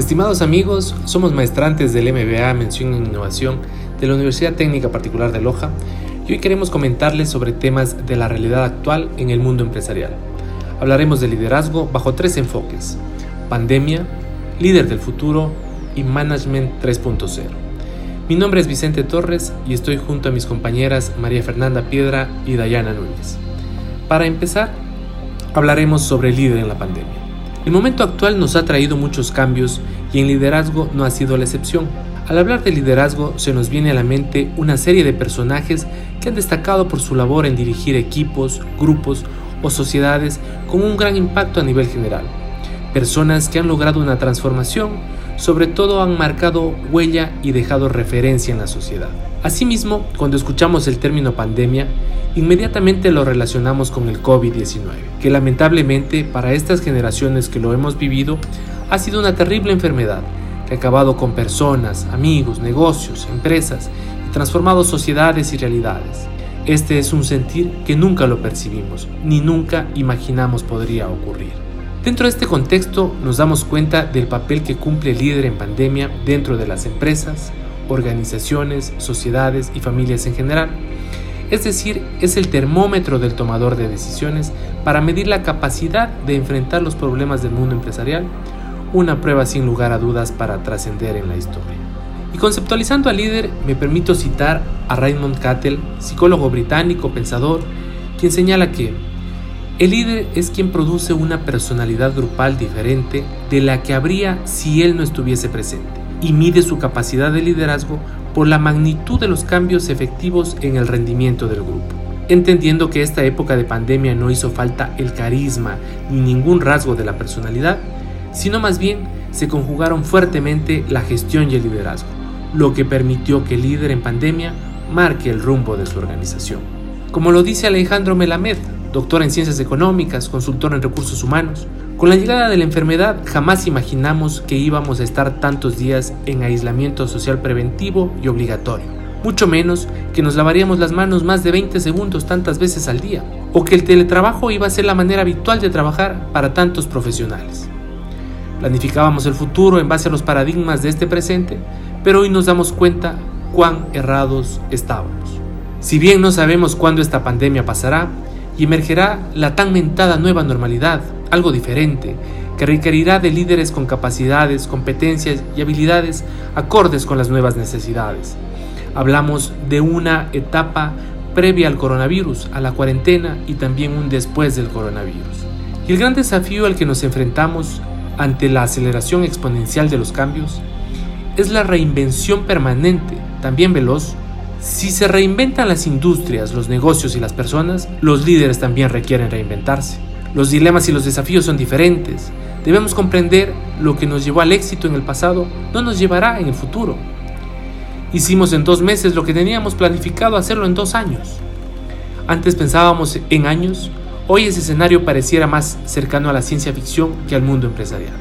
Estimados amigos, somos maestrantes del MBA Mención en Innovación de la Universidad Técnica Particular de Loja y hoy queremos comentarles sobre temas de la realidad actual en el mundo empresarial. Hablaremos de liderazgo bajo tres enfoques, pandemia, líder del futuro y management 3.0. Mi nombre es Vicente Torres y estoy junto a mis compañeras María Fernanda Piedra y Dayana Núñez. Para empezar, hablaremos sobre el líder en la pandemia. El momento actual nos ha traído muchos cambios y en liderazgo no ha sido la excepción. Al hablar de liderazgo se nos viene a la mente una serie de personajes que han destacado por su labor en dirigir equipos, grupos o sociedades con un gran impacto a nivel general. Personas que han logrado una transformación, sobre todo han marcado huella y dejado referencia en la sociedad. Asimismo, cuando escuchamos el término pandemia, inmediatamente lo relacionamos con el COVID-19, que lamentablemente para estas generaciones que lo hemos vivido ha sido una terrible enfermedad que ha acabado con personas, amigos, negocios, empresas y transformado sociedades y realidades. Este es un sentir que nunca lo percibimos, ni nunca imaginamos podría ocurrir. Dentro de este contexto nos damos cuenta del papel que cumple el líder en pandemia dentro de las empresas, organizaciones, sociedades y familias en general es decir, es el termómetro del tomador de decisiones para medir la capacidad de enfrentar los problemas del mundo empresarial, una prueba sin lugar a dudas para trascender en la historia. Y conceptualizando al líder, me permito citar a Raymond Cattell, psicólogo británico, pensador, quien señala que el líder es quien produce una personalidad grupal diferente de la que habría si él no estuviese presente, y mide su capacidad de liderazgo por la magnitud de los cambios efectivos en el rendimiento del grupo. Entendiendo que esta época de pandemia no hizo falta el carisma ni ningún rasgo de la personalidad, sino más bien se conjugaron fuertemente la gestión y el liderazgo, lo que permitió que el líder en pandemia marque el rumbo de su organización. Como lo dice Alejandro Melamed, doctor en ciencias económicas, consultor en recursos humanos, con la llegada de la enfermedad jamás imaginamos que íbamos a estar tantos días en aislamiento social preventivo y obligatorio, mucho menos que nos lavaríamos las manos más de 20 segundos tantas veces al día, o que el teletrabajo iba a ser la manera habitual de trabajar para tantos profesionales. Planificábamos el futuro en base a los paradigmas de este presente, pero hoy nos damos cuenta cuán errados estábamos. Si bien no sabemos cuándo esta pandemia pasará y emergerá la tan mentada nueva normalidad, algo diferente, que requerirá de líderes con capacidades, competencias y habilidades acordes con las nuevas necesidades. Hablamos de una etapa previa al coronavirus, a la cuarentena y también un después del coronavirus. Y el gran desafío al que nos enfrentamos ante la aceleración exponencial de los cambios es la reinvención permanente, también veloz. Si se reinventan las industrias, los negocios y las personas, los líderes también requieren reinventarse. Los dilemas y los desafíos son diferentes. Debemos comprender lo que nos llevó al éxito en el pasado no nos llevará en el futuro. Hicimos en dos meses lo que teníamos planificado hacerlo en dos años. Antes pensábamos en años, hoy ese escenario pareciera más cercano a la ciencia ficción que al mundo empresarial.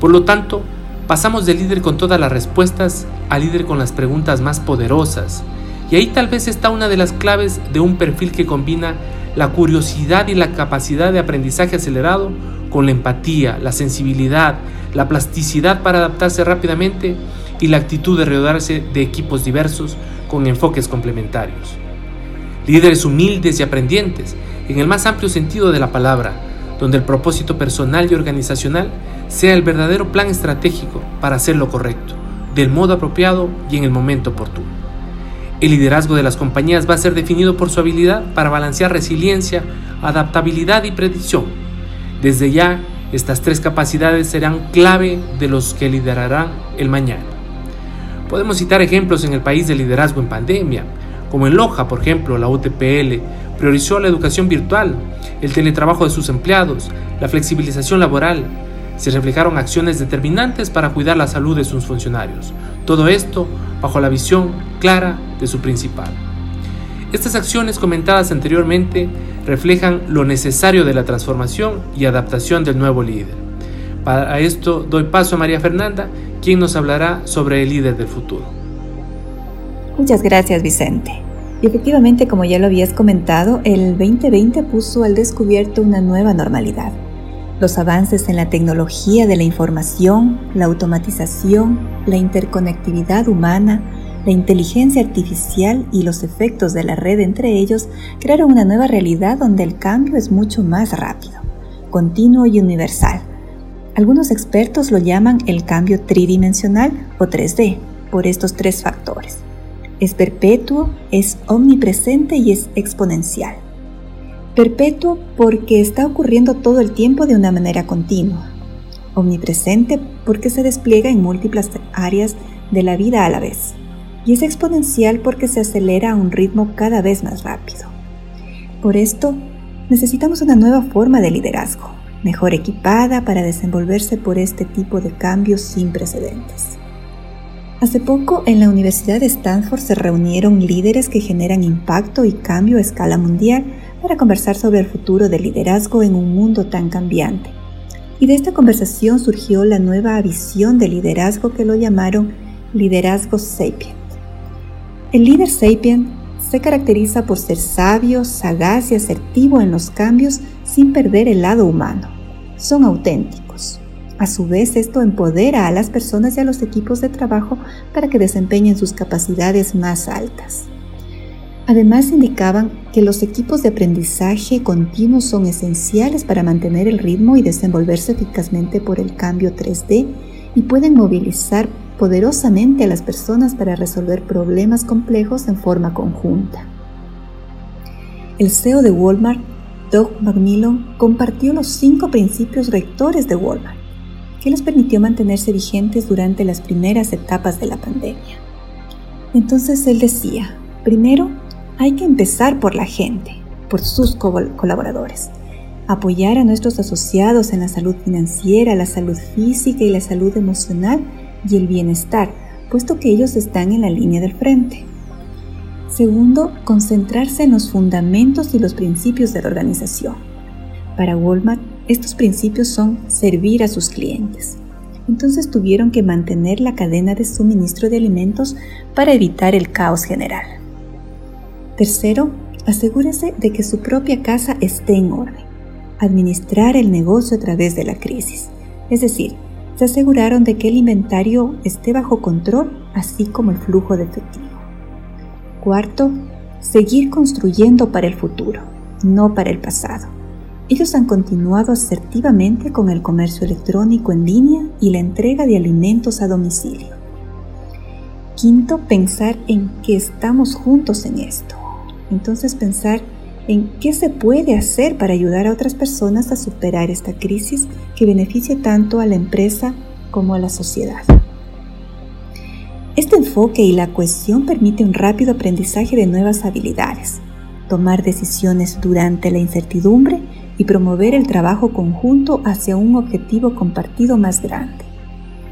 Por lo tanto, pasamos de líder con todas las respuestas a líder con las preguntas más poderosas. Y ahí tal vez está una de las claves de un perfil que combina la curiosidad y la capacidad de aprendizaje acelerado con la empatía, la sensibilidad, la plasticidad para adaptarse rápidamente y la actitud de rodearse de equipos diversos con enfoques complementarios. Líderes humildes y aprendientes, en el más amplio sentido de la palabra, donde el propósito personal y organizacional sea el verdadero plan estratégico para hacer lo correcto, del modo apropiado y en el momento oportuno. El liderazgo de las compañías va a ser definido por su habilidad para balancear resiliencia, adaptabilidad y predicción. Desde ya, estas tres capacidades serán clave de los que liderarán el mañana. Podemos citar ejemplos en el país de liderazgo en pandemia, como en Loja, por ejemplo, la UTPL priorizó la educación virtual, el teletrabajo de sus empleados, la flexibilización laboral, se reflejaron acciones determinantes para cuidar la salud de sus funcionarios. Todo esto bajo la visión clara de su principal. Estas acciones comentadas anteriormente reflejan lo necesario de la transformación y adaptación del nuevo líder. Para esto doy paso a María Fernanda, quien nos hablará sobre el líder del futuro. Muchas gracias Vicente. efectivamente, como ya lo habías comentado, el 2020 puso al descubierto una nueva normalidad Los avances en la tecnología de la información, la automatización, la interconectividad humana, la inteligencia artificial y los efectos de la red entre ellos crearon una nueva realidad donde el cambio es mucho más rápido, continuo y universal. Algunos expertos lo llaman el cambio tridimensional o 3D por estos tres factores. Es perpetuo, es omnipresente y es exponencial. Perpetuo porque está ocurriendo todo el tiempo de una manera continua. Omnipresente porque se despliega en múltiples áreas de la vida a la vez. Y es exponencial porque se acelera a un ritmo cada vez más rápido. Por esto, necesitamos una nueva forma de liderazgo, mejor equipada para desenvolverse por este tipo de cambios sin precedentes. Hace poco en la Universidad de Stanford se reunieron líderes que generan impacto y cambio a escala mundial para conversar sobre el futuro del liderazgo en un mundo tan cambiante. Y de esta conversación surgió la nueva visión de liderazgo que lo llamaron liderazgo sapient. El líder sapient se caracteriza por ser sabio, sagaz y asertivo en los cambios sin perder el lado humano. Son auténticos. A su vez, esto empodera a las personas y a los equipos de trabajo para que desempeñen sus capacidades más altas. Además, indicaban que los equipos de aprendizaje continuo son esenciales para mantener el ritmo y desenvolverse eficazmente por el cambio 3D y pueden movilizar poderosamente a las personas para resolver problemas complejos en forma conjunta. El CEO de Walmart, Doug McMillan, compartió los cinco principios rectores de Walmart, que les permitió mantenerse vigentes durante las primeras etapas de la pandemia. Entonces él decía, primero, hay que empezar por la gente, por sus colaboradores. Apoyar a nuestros asociados en la salud financiera, la salud física y la salud emocional y el bienestar, puesto que ellos están en la línea del frente. Segundo, concentrarse en los fundamentos y los principios de la organización. Para Walmart, estos principios son servir a sus clientes. Entonces tuvieron que mantener la cadena de suministro de alimentos para evitar el caos general. Tercero, asegúrese de que su propia casa esté en orden. Administrar el negocio a través de la crisis. Es decir, se aseguraron de que el inventario esté bajo control, así como el flujo de efectivo. Cuarto, seguir construyendo para el futuro, no para el pasado. Ellos han continuado asertivamente con el comercio electrónico en línea y la entrega de alimentos a domicilio. Quinto, pensar en que estamos juntos en esto. Entonces pensar en qué se puede hacer para ayudar a otras personas a superar esta crisis que beneficie tanto a la empresa como a la sociedad. Este enfoque y la cohesión permite un rápido aprendizaje de nuevas habilidades, tomar decisiones durante la incertidumbre y promover el trabajo conjunto hacia un objetivo compartido más grande.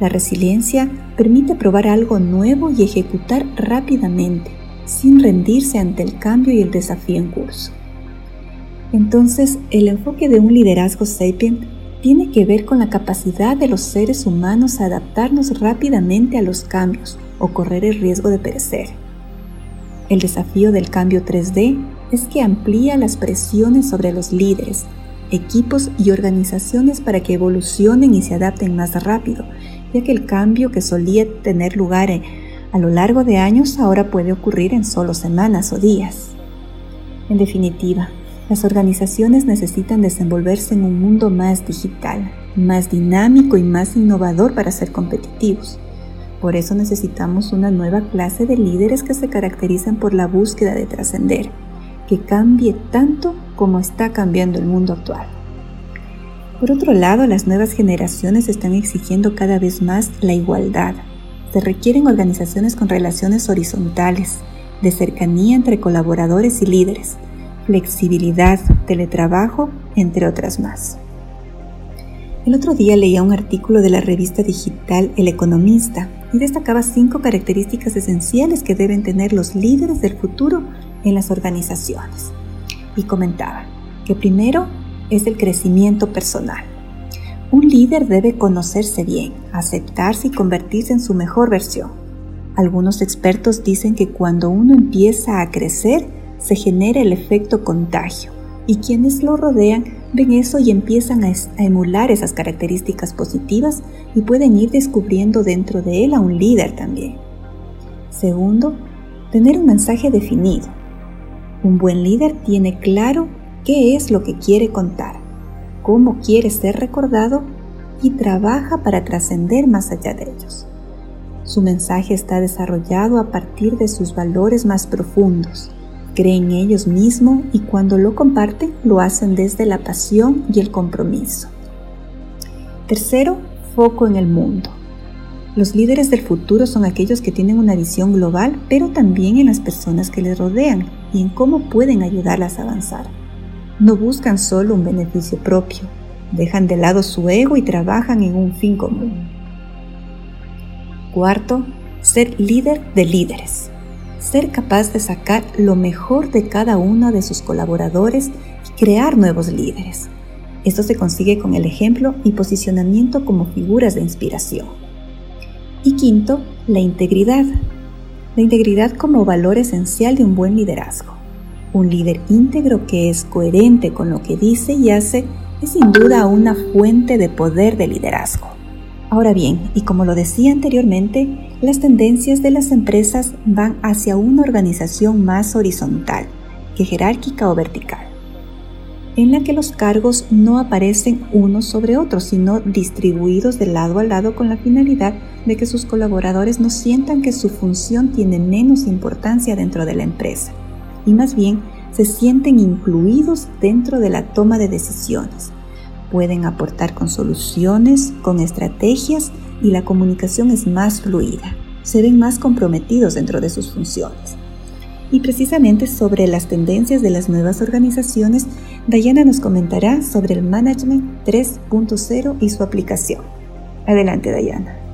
La resiliencia permite probar algo nuevo y ejecutar rápidamente sin rendirse ante el cambio y el desafío en curso. Entonces, el enfoque de un liderazgo sapient tiene que ver con la capacidad de los seres humanos a adaptarnos rápidamente a los cambios o correr el riesgo de perecer. El desafío del cambio 3D es que amplía las presiones sobre los líderes, equipos y organizaciones para que evolucionen y se adapten más rápido, ya que el cambio que solía tener lugar en a lo largo de años ahora puede ocurrir en solo semanas o días. En definitiva, las organizaciones necesitan desenvolverse en un mundo más digital, más dinámico y más innovador para ser competitivos. Por eso necesitamos una nueva clase de líderes que se caracterizan por la búsqueda de trascender, que cambie tanto como está cambiando el mundo actual. Por otro lado, las nuevas generaciones están exigiendo cada vez más la igualdad, se requieren organizaciones con relaciones horizontales, de cercanía entre colaboradores y líderes, flexibilidad, teletrabajo, entre otras más. El otro día leía un artículo de la revista digital El Economista y destacaba cinco características esenciales que deben tener los líderes del futuro en las organizaciones. Y comentaba que primero es el crecimiento personal. Un líder debe conocerse bien, aceptarse y convertirse en su mejor versión. Algunos expertos dicen que cuando uno empieza a crecer, se genera el efecto contagio y quienes lo rodean ven eso y empiezan a, emular esas características positivas y pueden ir descubriendo dentro de él a un líder también. Segundo, tener un mensaje definido. Un buen líder tiene claro qué es lo que quiere contar, cómo quiere ser recordado y trabaja para trascender más allá de ellos. Su mensaje está desarrollado a partir de sus valores más profundos. Cree en ellos mismos y cuando lo comparten lo hacen desde la pasión y el compromiso. Tercero, foco en el mundo. Los líderes del futuro son aquellos que tienen una visión global, pero también en las personas que les rodean y en cómo pueden ayudarlas a avanzar. No buscan solo un beneficio propio, dejan de lado su ego y trabajan en un fin común. Cuarto, ser líder de líderes. Ser capaz de sacar lo mejor de cada uno de sus colaboradores y crear nuevos líderes. Esto se consigue con el ejemplo y posicionamiento como figuras de inspiración. Y quinto, la integridad. La integridad como valor esencial de un buen liderazgo. Un líder íntegro que es coherente con lo que dice y hace es sin duda una fuente de poder de liderazgo. Ahora bien, y como lo decía anteriormente, las tendencias de las empresas van hacia una organización más horizontal que jerárquica o vertical, en la que los cargos no aparecen unos sobre otros, sino distribuidos de lado a lado con la finalidad de que sus colaboradores no sientan que su función tiene menos importancia dentro de la empresa, y más bien se sienten incluidos dentro de la toma de decisiones pueden aportar con soluciones, con estrategias y la comunicación es más fluida. Se ven más comprometidos dentro de sus funciones. Y precisamente sobre las tendencias de las nuevas organizaciones, Dayana nos comentará sobre el Management 3.0 y su aplicación. Adelante, Dayana.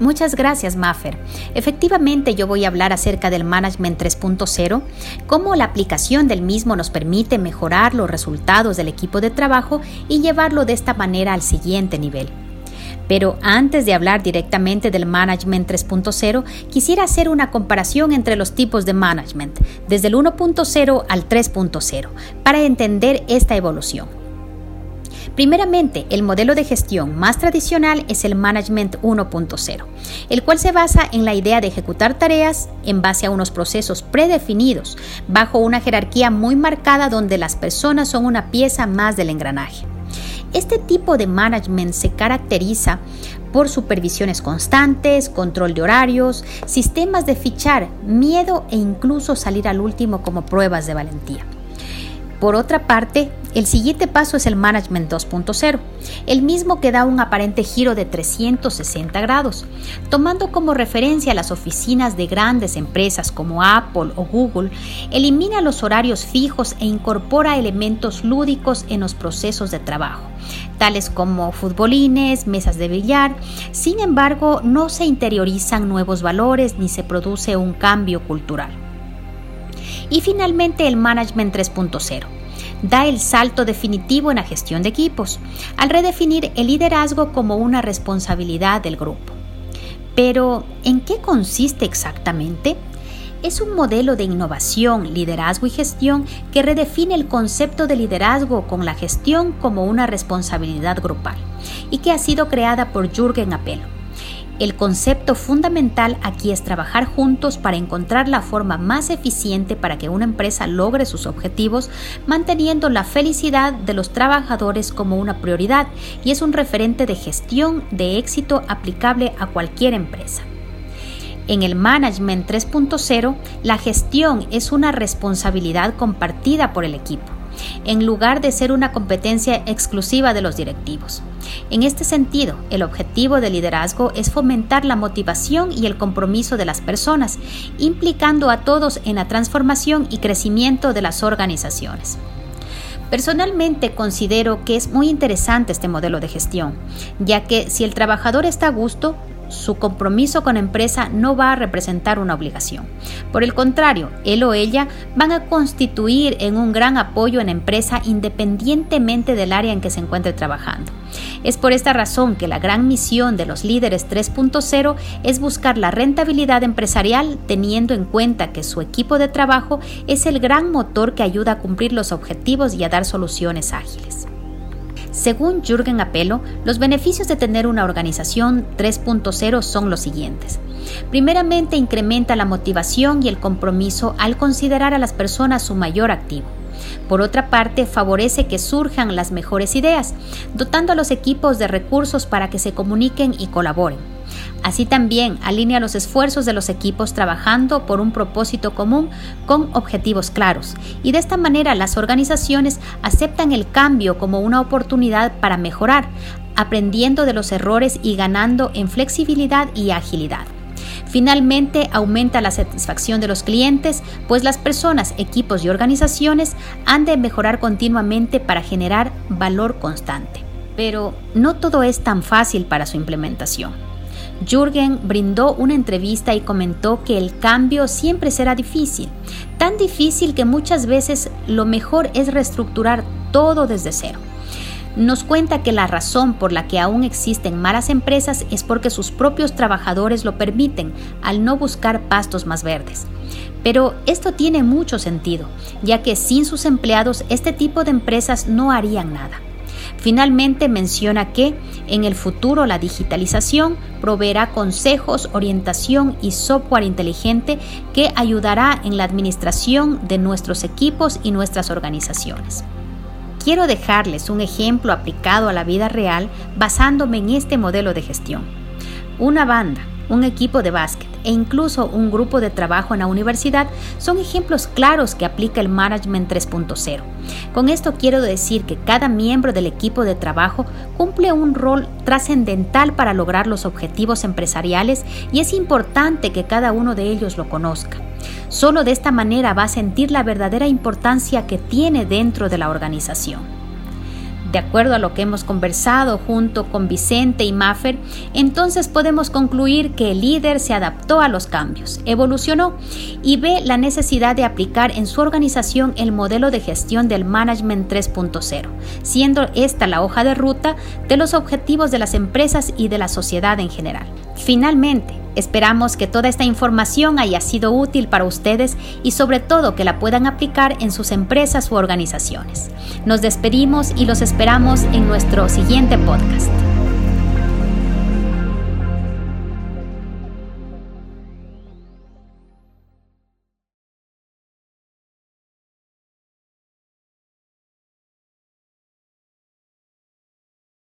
Muchas gracias, Maffer. Efectivamente, yo voy a hablar acerca del Management 3.0, cómo la aplicación del mismo nos permite mejorar los resultados del equipo de trabajo y llevarlo de esta manera al siguiente nivel. Pero antes de hablar directamente del Management 3.0, quisiera hacer una comparación entre los tipos de management, desde el 1.0 al 3.0, para entender esta evolución. Primeramente, el modelo de gestión más tradicional es el Management 1.0, el cual se basa en la idea de ejecutar tareas en base a unos procesos predefinidos, bajo una jerarquía muy marcada donde las personas son una pieza más del engranaje. Este tipo de management se caracteriza por supervisiones constantes, control de horarios, sistemas de fichar, miedo e incluso salir al último como pruebas de valentía. Por otra parte, el siguiente paso es el Management 2.0, el mismo que da un aparente giro de 360 grados, tomando como referencia las oficinas de grandes empresas como Apple o Google, elimina los horarios fijos e incorpora elementos lúdicos en los procesos de trabajo, tales como futbolines, mesas de billar, sin embargo no se interiorizan nuevos valores ni se produce un cambio cultural. Y finalmente el Management 3.0 da el salto definitivo en la gestión de equipos, al redefinir el liderazgo como una responsabilidad del grupo. Pero, ¿en qué consiste exactamente? Es un modelo de innovación, liderazgo y gestión que redefine el concepto de liderazgo con la gestión como una responsabilidad grupal y que ha sido creada por Jürgen Apelo. El concepto fundamental aquí es trabajar juntos para encontrar la forma más eficiente para que una empresa logre sus objetivos, manteniendo la felicidad de los trabajadores como una prioridad y es un referente de gestión de éxito aplicable a cualquier empresa. En el Management 3.0, la gestión es una responsabilidad compartida por el equipo en lugar de ser una competencia exclusiva de los directivos. En este sentido, el objetivo del liderazgo es fomentar la motivación y el compromiso de las personas, implicando a todos en la transformación y crecimiento de las organizaciones. Personalmente considero que es muy interesante este modelo de gestión, ya que si el trabajador está a gusto, su compromiso con empresa no va a representar una obligación. Por el contrario, él o ella van a constituir en un gran apoyo en empresa independientemente del área en que se encuentre trabajando. Es por esta razón que la gran misión de los líderes 3.0 es buscar la rentabilidad empresarial teniendo en cuenta que su equipo de trabajo es el gran motor que ayuda a cumplir los objetivos y a dar soluciones ágiles. Según Jürgen Apelo, los beneficios de tener una organización 3.0 son los siguientes. Primeramente, incrementa la motivación y el compromiso al considerar a las personas su mayor activo. Por otra parte, favorece que surjan las mejores ideas, dotando a los equipos de recursos para que se comuniquen y colaboren. Así también alinea los esfuerzos de los equipos trabajando por un propósito común con objetivos claros y de esta manera las organizaciones aceptan el cambio como una oportunidad para mejorar, aprendiendo de los errores y ganando en flexibilidad y agilidad. Finalmente, aumenta la satisfacción de los clientes, pues las personas, equipos y organizaciones han de mejorar continuamente para generar valor constante. Pero no todo es tan fácil para su implementación. Jürgen brindó una entrevista y comentó que el cambio siempre será difícil, tan difícil que muchas veces lo mejor es reestructurar todo desde cero. Nos cuenta que la razón por la que aún existen malas empresas es porque sus propios trabajadores lo permiten al no buscar pastos más verdes. Pero esto tiene mucho sentido, ya que sin sus empleados este tipo de empresas no harían nada. Finalmente menciona que en el futuro la digitalización proveerá consejos, orientación y software inteligente que ayudará en la administración de nuestros equipos y nuestras organizaciones. Quiero dejarles un ejemplo aplicado a la vida real basándome en este modelo de gestión. Una banda, un equipo de básquet e incluso un grupo de trabajo en la universidad son ejemplos claros que aplica el Management 3.0. Con esto quiero decir que cada miembro del equipo de trabajo cumple un rol trascendental para lograr los objetivos empresariales y es importante que cada uno de ellos lo conozca. Solo de esta manera va a sentir la verdadera importancia que tiene dentro de la organización. De acuerdo a lo que hemos conversado junto con Vicente y Maffer, entonces podemos concluir que el líder se adaptó a los cambios, evolucionó y ve la necesidad de aplicar en su organización el modelo de gestión del Management 3.0, siendo esta la hoja de ruta de los objetivos de las empresas y de la sociedad en general. Finalmente, Esperamos que toda esta información haya sido útil para ustedes y sobre todo que la puedan aplicar en sus empresas u organizaciones. Nos despedimos y los esperamos en nuestro siguiente podcast.